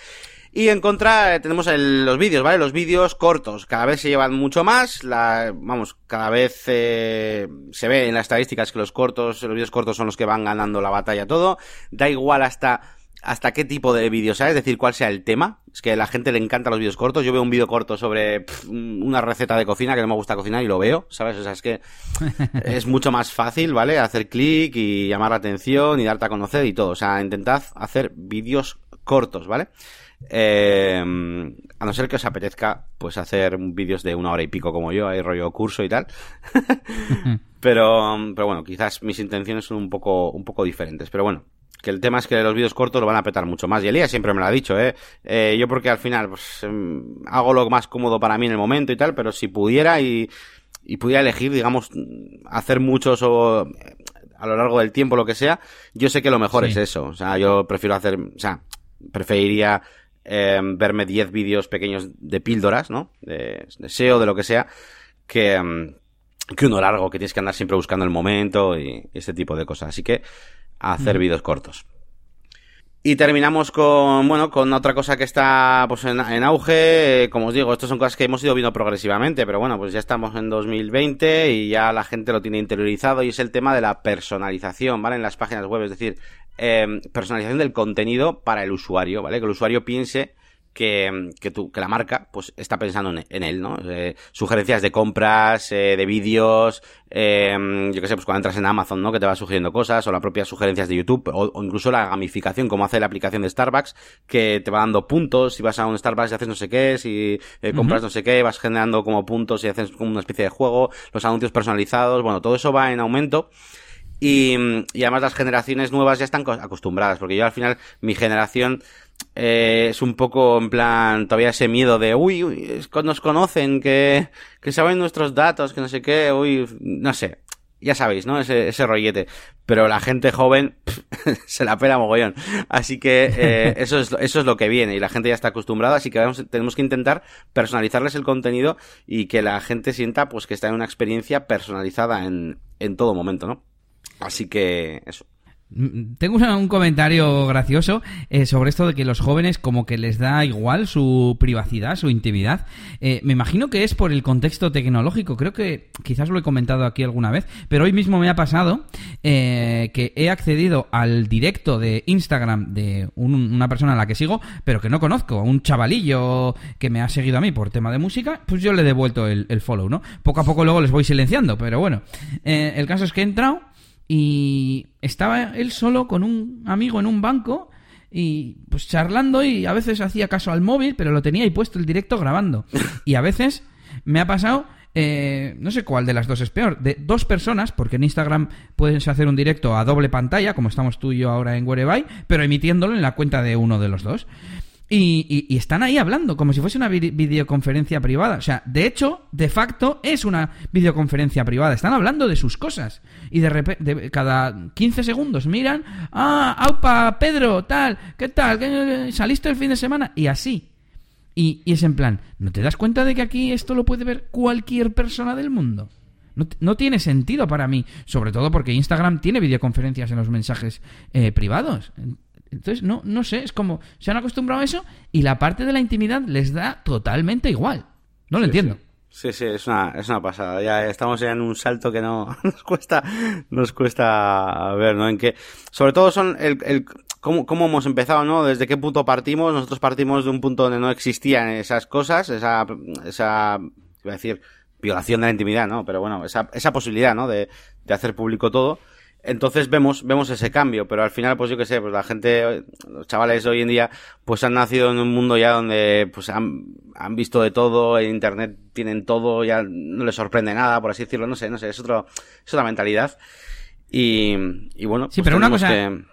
Y en contra eh, tenemos los vídeos, ¿vale? Los vídeos cortos. Cada vez se llevan mucho más. La, vamos, cada vez eh, se ve en las estadísticas que los cortos, los vídeos cortos son los que van ganando la batalla todo. Da igual hasta hasta qué tipo de vídeo, ¿sabes? Es decir, cuál sea el tema. Es que a la gente le encanta los vídeos cortos. Yo veo un vídeo corto sobre una receta de cocina que no me gusta cocinar y lo veo, ¿sabes? O sea, es que es mucho más fácil, ¿vale? Hacer clic y llamar la atención y darte a conocer y todo. O sea, intentad hacer vídeos cortos, ¿vale? Eh, a no ser que os apetezca, pues hacer vídeos de una hora y pico como yo, hay rollo curso y tal. pero, pero bueno, quizás mis intenciones son un poco, un poco diferentes. Pero bueno, que el tema es que los vídeos cortos lo van a petar mucho más. Y Elías siempre me lo ha dicho, ¿eh? eh yo porque al final pues, em, hago lo más cómodo para mí en el momento y tal, pero si pudiera y, y pudiera elegir, digamos, hacer muchos o a lo largo del tiempo, lo que sea, yo sé que lo mejor es eso. O sea, yo prefiero hacer, o sea, preferiría Em, verme 10 vídeos pequeños de píldoras, ¿no? De, SEO, de lo que sea, que, em, que uno largo, que tienes que andar siempre buscando el momento y, ese tipo de cosas. Así que hacer mm. vídeos cortos. Y terminamos con, bueno, con otra cosa que está pues en, auge. Como os digo, estas son cosas que hemos ido viendo progresivamente, pero bueno, pues ya estamos en 2020 y ya la gente lo tiene interiorizado y es el tema de la personalización, ¿vale? En las páginas web, es decir, eh, personalización del contenido para el usuario, ¿vale? Que el usuario piense que, que, que la marca pues está pensando en, él, ¿no? Eh, sugerencias de compras, eh, de vídeos, eh, yo qué sé, pues cuando entras en Amazon, ¿no? Que te va sugiriendo cosas, o las propias sugerencias de YouTube, o, incluso la gamificación, como hace la aplicación de Starbucks, que te va dando puntos, si vas a un Starbucks y haces no sé qué, si eh, compras no sé qué, vas generando como puntos y haces como una especie de juego, los anuncios personalizados, bueno, todo eso va en aumento. Y, y además las generaciones nuevas ya están acostumbradas, porque yo al final, mi generación eh, es un poco en plan, todavía ese miedo de, uy, uy nos conocen, que, que saben nuestros datos, que no sé qué, uy, no sé. Ya sabéis, ¿no? Ese, ese rollete. Pero la gente joven se la pela mogollón. Así que eh, eso, es, eso es lo que viene y la gente ya está acostumbrada. Así que tenemos que intentar personalizarles el contenido y que la gente sienta pues que está en una experiencia personalizada en, en todo momento, ¿no? Así que eso. Mm, tengo un comentario gracioso eh, sobre esto de que los jóvenes como que les da igual su privacidad, su intimidad. Eh, me imagino que es por el contexto tecnológico. Creo que quizás lo he comentado aquí alguna vez, pero hoy mismo me ha pasado eh, que he accedido al directo de Instagram de una persona a la que sigo, pero que no conozco, un chavalillo que me ha seguido a mí por tema de música, pues yo le he devuelto el, el follow, ¿no? Poco a poco luego les voy silenciando, pero bueno. el caso es que he entrado y estaba él solo con un amigo en un banco y pues charlando y a veces hacía caso al móvil, pero lo tenía ahí puesto el directo grabando. Y a veces me ha pasado eh, no sé cuál de las dos es peor, de dos personas, porque en Instagram puedes hacer un directo a doble pantalla, como estamos tú y yo ahora en Whereby, pero emitiéndolo en la cuenta de uno de los dos. Y, y, están ahí hablando, como si fuese una videoconferencia privada. O sea, de hecho, de facto, es una videoconferencia privada. Están hablando de sus cosas. Y de repente, cada 15 segundos miran, ah, aupa, Pedro, tal, ¿qué tal? ¿Qué, ¿Saliste el fin de semana? Y así. Y, es en plan, ¿no te das cuenta de que aquí esto lo puede ver cualquier persona del mundo? No, tiene sentido para mí, sobre todo porque Instagram tiene videoconferencias en los mensajes eh, privados. Entonces, no, no sé, es como, se han acostumbrado a eso y la parte de la intimidad les da totalmente igual. No lo entiendo. Sí. Sí, es una, es una pasada. Ya estamos en un salto que no nos cuesta, nos cuesta ver, ¿no? En que, sobre todo son el, cómo, cómo hemos empezado, ¿no? Desde qué punto partimos. Nosotros partimos de un punto donde no existían esas cosas, esa, esa, iba a decir, violación de la intimidad, ¿no? Pero bueno, esa, esa posibilidad, ¿no? De, de hacer público todo. Entonces vemos, vemos ese cambio, pero al final, pues yo qué sé, pues la gente, los chavales hoy en día, pues han nacido en un mundo ya donde, pues han, han visto de todo, en internet tienen todo, ya no les sorprende nada, por así decirlo, no sé, no sé, es otro, es otra mentalidad. Y, y bueno, sí, pues pero una cosa, que...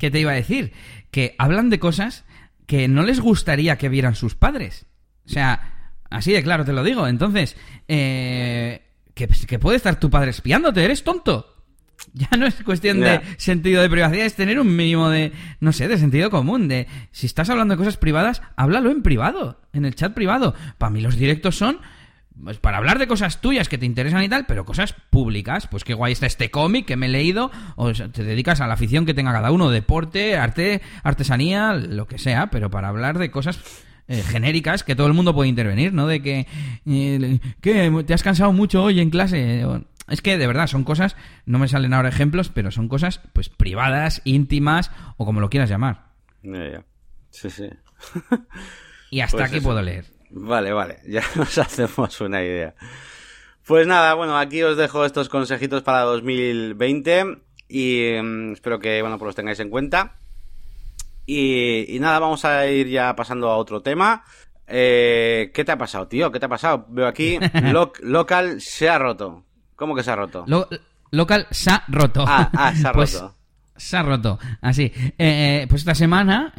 ¿Qué te iba a decir? Que hablan de cosas que no les gustaría que vieran sus padres. O sea, así de claro te lo digo. Entonces, eh, que, puede estar tu padre espiándote, eres tonto. Ya no es cuestión de sentido de privacidad, es tener un mínimo de, no sé, de sentido común. De si estás hablando de cosas privadas, háblalo en privado, en el chat privado. Para mí los directos son pues para hablar de cosas tuyas que te interesan y tal, pero cosas públicas. Pues qué guay está este cómic que me he leído, o te dedicas a la afición que tenga cada uno, deporte, arte, artesanía, lo que sea, pero para hablar de cosas eh, genéricas que todo el mundo puede intervenir, ¿no? De que, eh, que te has cansado mucho hoy en clase. Es que de verdad son cosas, no me salen ahora ejemplos, pero son cosas pues privadas, íntimas o como lo quieras llamar. Sí, sí. y hasta pues aquí puedo leer. Vale, vale, ya nos hacemos una idea. Pues nada, bueno, aquí os dejo estos consejitos para 2020 y mm, espero que, bueno, pues los tengáis en cuenta. Y, nada, vamos a ir ya pasando a otro tema. Eh, ¿Qué te ha pasado, tío? ¿Qué te ha pasado? Veo aquí, local se ha roto. ¿Cómo que se ha roto? local se ha roto. Ah, ah se ha pues roto. se ha roto. Así. Eh, eh, pues esta semana,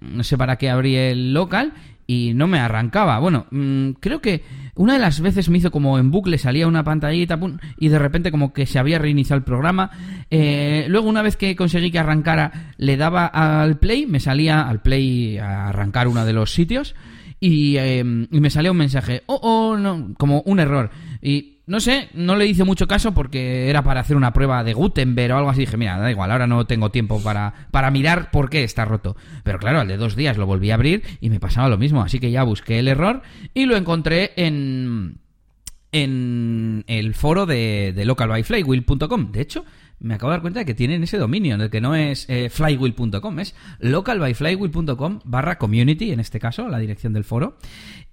no sé para qué abrí el local y no me arrancaba. Bueno, mm, creo que una de las veces me hizo como en bucle, salía una pantallita y de repente como que se había reiniciado el programa. Eh, luego una vez que conseguí que arrancara, le daba al play, me salía al play a arrancar uno de los sitios y, eh, y me salía un mensaje, oh, oh, no, como un error. Y no sé, no le hice mucho caso porque era para hacer una prueba de Gutenberg o algo así. Dije, mira, da igual, ahora no tengo tiempo para, para mirar por qué está roto. Pero claro, al de dos días lo volví a abrir y me pasaba lo mismo. Así que ya busqué el error y lo encontré en, en el foro de, de localbyflywheel.com. De hecho, me acabo de dar cuenta de que tienen ese dominio, de que no es eh, flywheel.com, es localbyflywheel.com barra community, en este caso, la dirección del foro.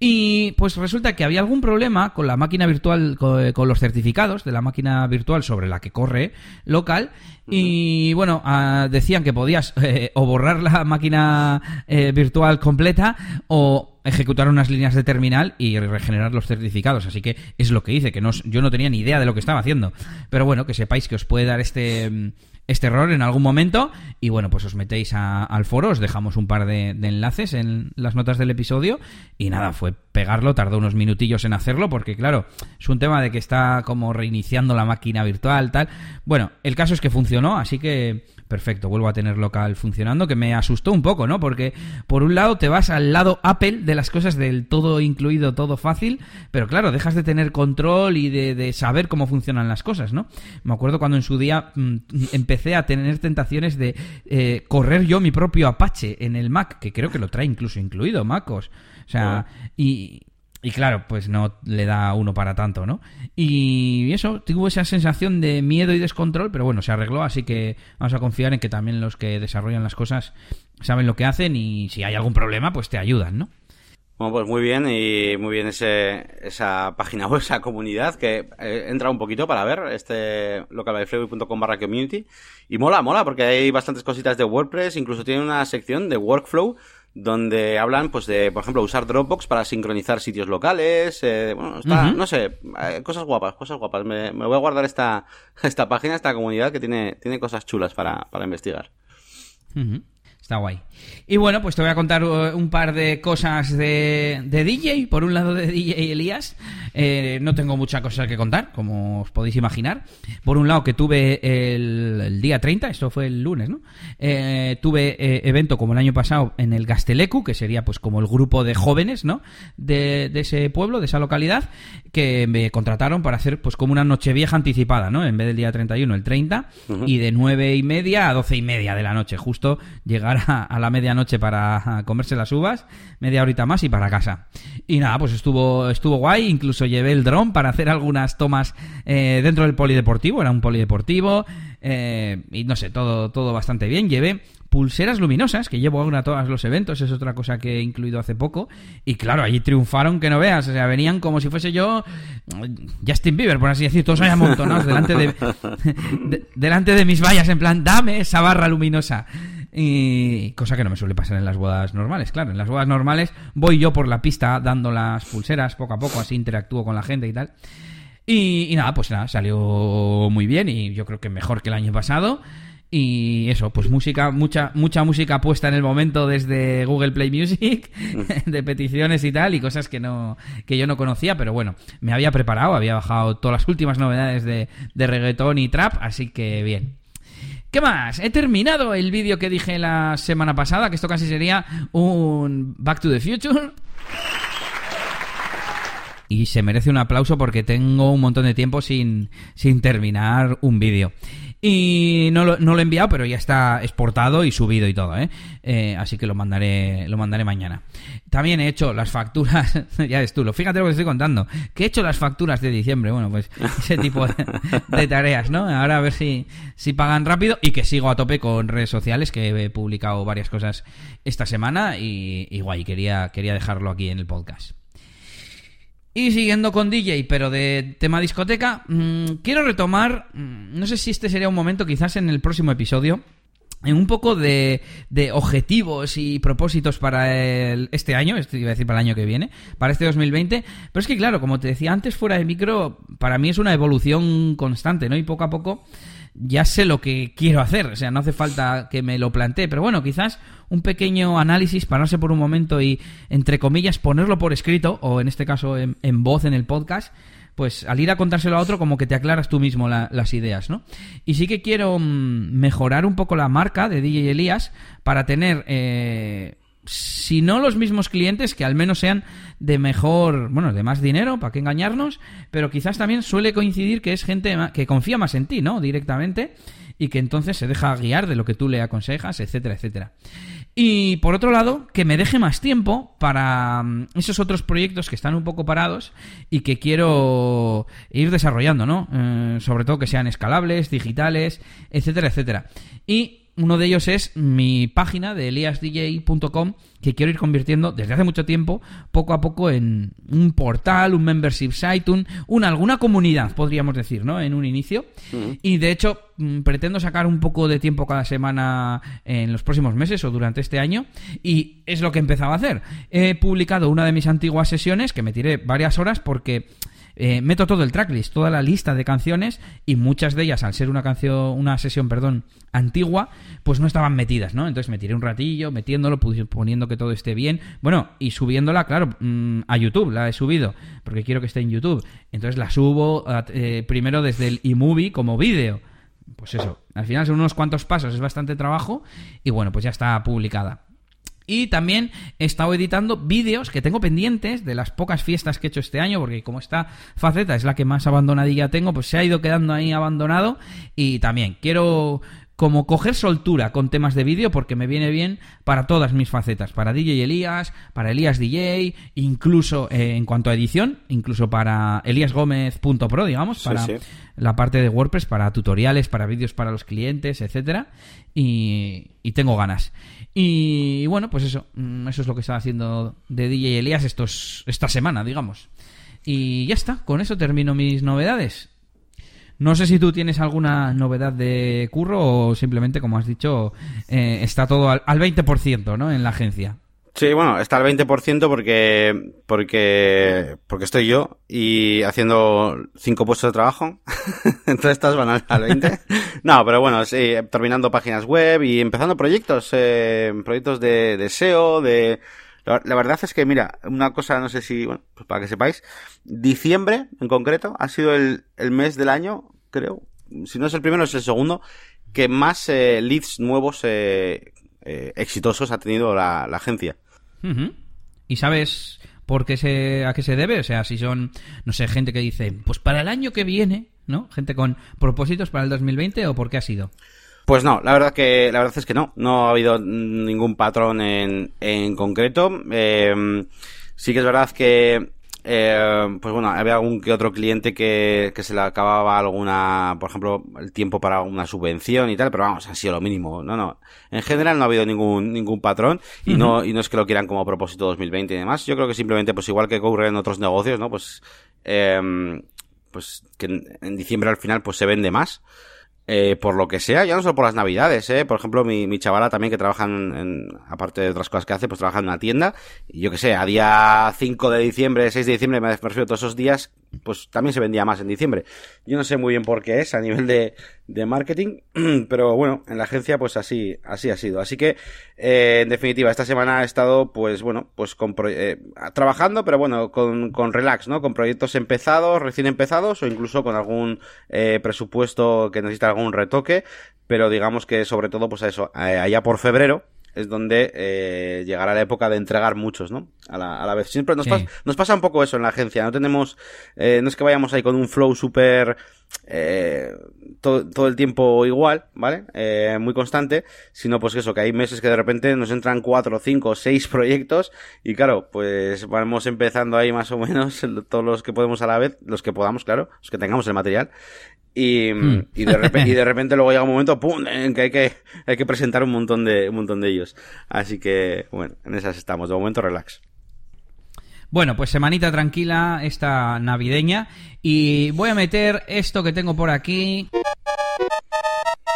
Y pues resulta que había algún problema con la máquina virtual, con, con los certificados de la máquina virtual sobre la que corre local, y bueno, ah, decían que podías eh, o borrar la máquina eh, virtual completa o ejecutar unas líneas de terminal y regenerar los certificados. Así que es lo que hice, que no, yo no tenía ni idea de lo que estaba haciendo. Pero bueno, que sepáis que os puede dar este mm, este error en algún momento y bueno, pues os metéis al foro, os dejamos un par de, enlaces en las notas del episodio y nada, fue pegarlo, tardó unos minutillos en hacerlo porque claro, es un tema de que está como reiniciando la máquina virtual, tal. Bueno, el caso es que funcionó, así que perfecto, vuelvo a tener local funcionando, que me asustó un poco, ¿no? Porque por un lado te vas al lado Apple de las cosas del todo incluido, todo fácil, pero claro, dejas de tener control y de, saber cómo funcionan las cosas, ¿no? Me acuerdo cuando en su día mm, empecé a tener tentaciones de eh, correr yo mi propio Apache en el Mac, que creo que lo trae incluso incluido MacOS. O sea, y, y claro, pues no le da uno para tanto, ¿no? Y eso, tuvo esa sensación de miedo y descontrol, pero bueno, se arregló, así que vamos a confiar en que también los que desarrollan las cosas saben lo que hacen y si hay algún problema, pues te ayudan, ¿no? Bueno, pues muy bien y muy bien ese, esa página web, esa comunidad que eh, entra un poquito para ver este localbyflavor.com barra community y mola, mola porque hay bastantes cositas de WordPress, incluso tiene una sección de workflow donde hablan pues de, por ejemplo, usar Dropbox para sincronizar sitios locales, eh, bueno, está, no sé, eh, cosas guapas, cosas guapas. Me, me, voy a guardar esta, esta página, esta comunidad que tiene, tiene cosas chulas para, para investigar. Está guay. Y bueno, pues te voy a contar uh, un par de cosas de, de DJ. Por un lado de DJ Elías. Eh, no tengo mucha cosa que contar, como os podéis imaginar. Por un lado que tuve el, día 30, esto fue el lunes, ¿no? Eh, tuve eh, evento como el año pasado en el Gastelecu, que sería pues como el grupo de jóvenes, ¿no? De, de ese pueblo, de esa localidad, que me contrataron para hacer pues como una noche vieja anticipada, ¿no? En vez del día 31, el 30, y de nueve y media a doce y media de la noche, justo llegar a, la medianoche para comerse las uvas, media horita más y para casa. Y nada, pues estuvo, estuvo guay, incluso llevé el dron para hacer algunas tomas eh, dentro del polideportivo, era un polideportivo, eh, y no sé, todo, todo bastante bien. Llevé pulseras luminosas, que llevo ahora a todos los eventos, es otra cosa que he incluido hace poco. Y claro, allí triunfaron que no veas, o sea, venían como si fuese yo Justin Bieber, por así decir, todos ahí amontonados delante de, delante de mis vallas, en plan, dame esa barra luminosa. Y cosa que no me suele pasar en las bodas normales, claro. En las bodas normales voy yo por la pista dando las pulseras poco a poco, así interactúo con la gente y tal. Y, nada, pues nada, salió muy bien y yo creo que mejor que el año pasado. Y eso, pues música, mucha, mucha música puesta en el momento desde Google Play Music, de peticiones y tal, y cosas que no, que yo no conocía, pero bueno, me había preparado, había bajado todas las últimas novedades de, de reggaetón y trap, así que bien. ¿Qué más? He terminado el vídeo que dije la semana pasada, que esto casi sería un Back to the Future. Y se merece un aplauso porque tengo un montón de tiempo sin, sin terminar un vídeo. Y no lo, no lo, he enviado, pero ya está exportado y subido y todo, ¿eh? ¿eh? así que lo mandaré, lo mandaré mañana. También he hecho las facturas, ya ves tú, fíjate lo que estoy contando, que he hecho las facturas de diciembre, bueno, pues ese tipo de, tareas, ¿no? Ahora a ver si, si pagan rápido y que sigo a tope con redes sociales, que he publicado varias cosas esta semana y, y guay, quería, quería dejarlo aquí en el podcast. Y siguiendo con DJ, pero de tema discoteca, mm, quiero retomar, mm, no sé si este sería un momento, quizás en el próximo episodio, en un poco de, de objetivos y propósitos para el, este año, este iba a decir para el año que viene, para este 2020. Pero es que, claro, como te decía antes, fuera de micro, para mí es una evolución constante, ¿no? Y poco a poco ya sé lo que quiero hacer, o sea, no hace falta que me lo plantee, pero bueno, quizás un pequeño análisis, pararse por un momento y, entre comillas, ponerlo por escrito, o en este caso en, voz en el podcast, pues al ir a contárselo a otro como que te aclaras tú mismo las ideas, ¿no? Y sí que quiero mm, mejorar un poco la marca de DJ Elías para tener... Eh, si no los mismos clientes, que al menos sean de mejor, bueno, de más dinero, para qué engañarnos, pero quizás también suele coincidir que es gente que confía más en ti, ¿no? Directamente, y que entonces se deja guiar de lo que tú le aconsejas, etcétera, etcétera. Y por otro lado, que me deje más tiempo para mm, esos otros proyectos que están un poco parados y que quiero ir desarrollando, ¿no? Eh, sobre todo que sean escalables, digitales, etcétera, etcétera. Y uno de ellos es mi página de eliasdj.com que quiero ir convirtiendo desde hace mucho tiempo, poco a poco, en un portal, un membership site, un, alguna comunidad, podríamos decir, ¿no? En un inicio. Y de hecho, mm, pretendo sacar un poco de tiempo cada semana en los próximos meses o durante este año. Y es lo que he empezado a hacer. He publicado una de mis antiguas sesiones, que me tiré varias horas porque eh, meto todo el tracklist, toda la lista de canciones y muchas de ellas, al ser una canción, una sesión, perdón, antigua, pues no estaban metidas, ¿no? Entonces me tiré un ratillo metiéndolo, poniendo que todo esté bien, bueno, y subiéndola, claro, mm, a YouTube, la he subido, porque quiero que esté en YouTube. Entonces la subo eh, primero desde el iMovie como vídeo. Pues eso, al final son unos cuantos pasos, es bastante trabajo y bueno, pues ya está publicada. Y también he estado editando vídeos que tengo pendientes de las pocas fiestas que he hecho este año, porque como esta faceta es la que más abandonadilla tengo, pues se ha ido quedando ahí abandonado. Y también quiero como coger soltura con temas de vídeo porque me viene bien para todas mis facetas, para DJ Elías, para Elías DJ, incluso eh, en cuanto a edición, incluso para eliasgomez.pro, digamos, para la parte de WordPress, para tutoriales, para vídeos para los clientes, etcétera, y, y tengo ganas. Y bueno, pues eso, mm, eso es lo que estaba haciendo de DJ Elías estos, esta semana, digamos. Y ya está, con eso termino mis novedades. No sé si tú tienes alguna novedad de curro o simplemente, como has dicho, eh, está todo al, 20%, ¿no? En la agencia. Sí, bueno, está al 20% porque, porque, porque estoy yo y haciendo cinco puestos de trabajo. Entonces estas van al, 20%. no, pero bueno, sí, terminando páginas web y empezando proyectos, eh, proyectos de, de SEO, de, la, verdad es que, mira, una cosa, no sé si, bueno, pues para que sepáis, diciembre, en concreto, ha sido el, el mes del año, creo, si no es el primero, es el segundo, que más eh, leads nuevos eh, eh, exitosos ha tenido la, agencia. ¿Y sabes por qué se, a qué se debe? O sea, si son, no sé, gente que dice, pues para el año que viene, ¿no? Gente con propósitos para el 2020 o por qué ha sido. Pues no, la verdad que la verdad es que no, no ha habido ningún patrón en, en concreto. Eh, sí que es verdad que eh, pues bueno, había algún que otro cliente que, que se le acababa alguna, por ejemplo, el tiempo para una subvención y tal, pero vamos, ha sido lo mínimo. No, no. En general no ha habido ningún, ningún patrón y no, y no es que lo quieran como propósito 2020 y demás. Yo creo que simplemente, pues igual que ocurre en otros negocios, ¿no? Pues, eh, pues que en diciembre al final pues se vende más. Eh, por lo que sea, ya no solo por las navidades, ¿eh? Por ejemplo, mi, mi chavala también que trabaja en, aparte de otras cosas que hace, pues trabaja en una tienda. Y yo que sé, a día 5 de diciembre, 6 de diciembre, me refiero todos esos días, pues también se vendía más en diciembre. Yo no sé muy bien por qué es a nivel de, de marketing, pero bueno, en la agencia pues así, así ha sido. Así que, eh, en definitiva, esta semana he estado pues bueno, pues con eh, trabajando, pero bueno, con, con relax, ¿no? Con proyectos empezados, recién empezados o incluso con algún eh, presupuesto que necesita algún retoque, pero digamos que sobre todo pues a eso, allá por febrero, es donde eh, llegará la época de entregar muchos, ¿no? A la, a la vez. Siempre nos, pasa, nos pasa un poco eso en la agencia. No tenemos, eh, no es que vayamos ahí con un flow súper, eh, todo, todo, el tiempo igual, ¿vale? Eh, muy constante, sino pues eso, que hay meses que de repente nos entran cuatro, cinco, seis proyectos y claro, pues vamos empezando ahí más o menos todos los que podemos a la vez, los que podamos, claro, los que tengamos el material y, hmm. y, de repente, y de repente luego llega un momento ¡pum! en que hay que, hay que presentar un montón de, un montón de ellos. Así que, bueno, en esas estamos. De momento, relax. Bueno, pues semanita tranquila, esta navideña. Y voy a meter esto que tengo por aquí.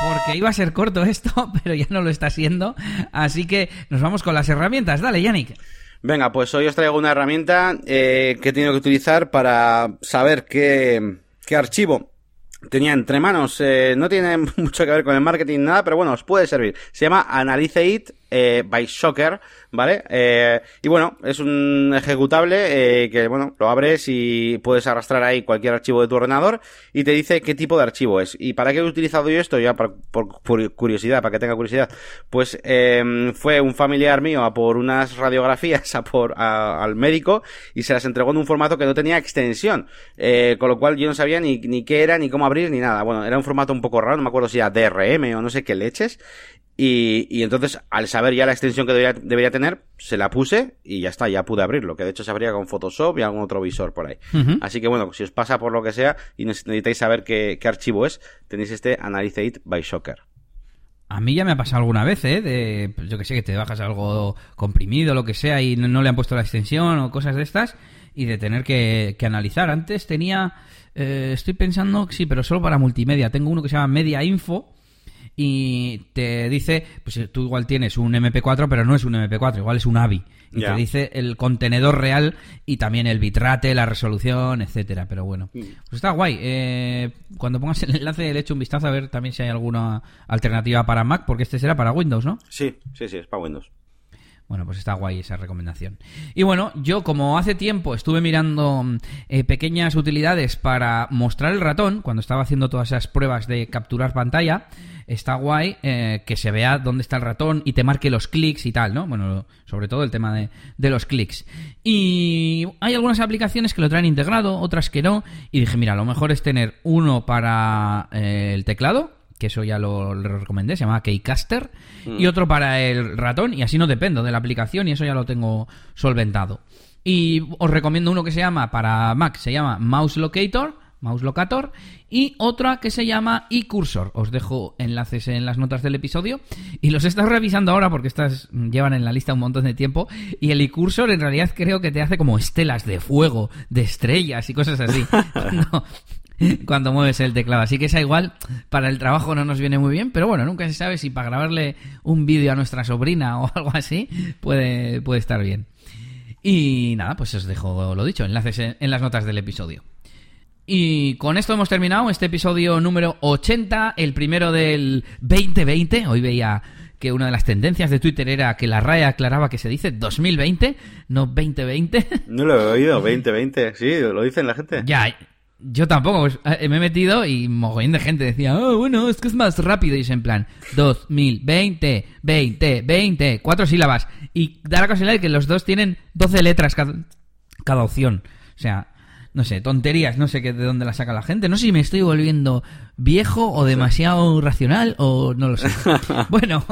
Porque iba a ser corto esto, pero ya no lo está siendo. Así que nos vamos con las herramientas. Dale, Yannick. Venga, pues hoy os traigo una herramienta eh, que he tenido que utilizar para saber qué, qué archivo tenía entre manos. Eh, no tiene mucho que ver con el marketing, nada, pero bueno, os puede servir. Se llama Analyze It eh, by Shocker, ¿vale? Eh, y bueno, es un ejecutable eh, que, bueno, lo abres y puedes arrastrar ahí cualquier archivo de tu ordenador y te dice qué tipo de archivo es. ¿Y para qué he utilizado yo esto? Ya por, curiosidad, para que tenga curiosidad. Pues eh, fue un familiar mío a por unas radiografías a por al médico y se las entregó en un formato que no tenía extensión. Con lo cual yo no sabía ni, ni qué era, ni cómo abrir, ni nada. Bueno, era un formato un poco raro, no me acuerdo si era DRM o no sé qué leches. Y, y, entonces, al saber ya la extensión que debería, debería, tener, se la puse y ya está, ya pude abrirlo. Que de hecho se abría con Photoshop y algún otro visor por ahí. Así que bueno, si os pasa por lo que sea y necesitáis saber qué, qué archivo es, tenéis este Analyze It by Shocker. A mí ya me ha pasado alguna vez, ¿eh? De, pues yo que sé, que te bajas algo comprimido, lo que sea, y no, le han puesto la extensión o cosas de estas, y de tener que, que analizar. Antes tenía, eh, estoy pensando, sí, pero solo para multimedia. Tengo uno que se llama Media Info, y te dice, pues tú igual tienes un MP4, pero no es un MP4, igual es un AVI. Y te dice el contenedor real y también el bitrate, la resolución, etcétera. Pero bueno, mm. pues está guay. Eh, cuando pongas el enlace le echo un vistazo a ver también si hay alguna alternativa para Mac, porque este será para Windows, ¿no? Sí, sí, sí, es para Windows. Bueno, pues está guay esa recomendación. Y bueno, yo como hace tiempo estuve mirando eh, pequeñas utilidades para mostrar el ratón, cuando estaba haciendo todas esas pruebas de capturar pantalla, está guay eh, que se vea dónde está el ratón y te marque los clics y tal, ¿no? Bueno, sobre todo el tema de, de los clics. Y hay algunas aplicaciones que lo traen integrado, otras que no, y dije, mira, lo mejor es tener uno para eh, el teclado, que eso ya lo, recomendé, se llama Keycaster, y mm. otro para el ratón, y así no dependo de la aplicación, y eso ya lo tengo solventado. Y os recomiendo uno que se llama, para Mac, se llama Mouse Locator, Mouse Locator, y otra que se llama eCursor. Os dejo enlaces en las notas del episodio. Y los he estado revisando ahora porque estas llevan en la lista un montón de tiempo. Y el eCursor en realidad creo que te hace como estelas de fuego, de estrellas y cosas así. no, cuando mueves el teclado. Así que esa igual para el trabajo no nos viene muy bien, pero bueno, nunca se sabe si para grabarle un vídeo a nuestra sobrina o algo así puede, puede estar bien. Y nada, pues os dejo lo dicho, enlaces en las notas del episodio. Y con esto hemos terminado este episodio número 80, el primero del 2020. Hoy veía que una de las tendencias de Twitter era que la RAE aclaraba que se dice 2020, no 2020. No lo he oído, 2020, sí, lo dicen la gente. Ya, yo tampoco, pues, eh, me he metido y mogollón de gente decía, oh, bueno, es que es más rápido. Y es en plan, 2020, 20, 20, cuatro sílabas. Y da la casualidad de que los dos tienen 12 letras cada, cada opción. O sea, no sé, tonterías, no sé qué de dónde la saca la gente. No sé si me estoy volviendo viejo o demasiado racional o no lo sé. bueno,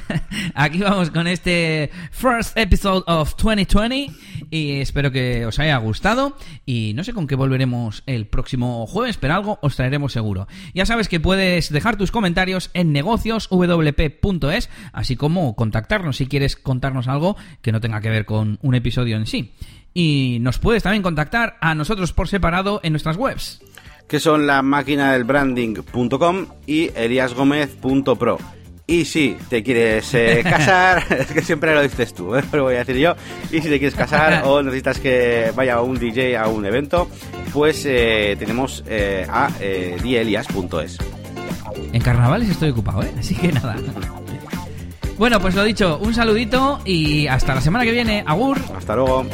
aquí vamos con este first episode of 2020 y espero que os haya gustado y no sé con qué volveremos el próximo jueves, pero algo os traeremos seguro. Ya sabes que puedes dejar tus comentarios en negocioswp.es, así como contactarnos si quieres contarnos algo que no tenga que ver con un episodio en sí. Y nos puedes también contactar a nosotros por separado en nuestras webs. Que son la máquina del branding.com y eliasgomez.pro. Y si te quieres eh, casar, es que siempre lo dices tú, ¿eh? lo voy a decir yo. Y si te quieres casar o necesitas que vaya un DJ a un evento, pues eh, tenemos a dielias.es. En carnavales estoy ocupado, ¿eh? Así que nada. Bueno, pues lo dicho, un saludito y hasta la semana que viene. Agur. Hasta luego.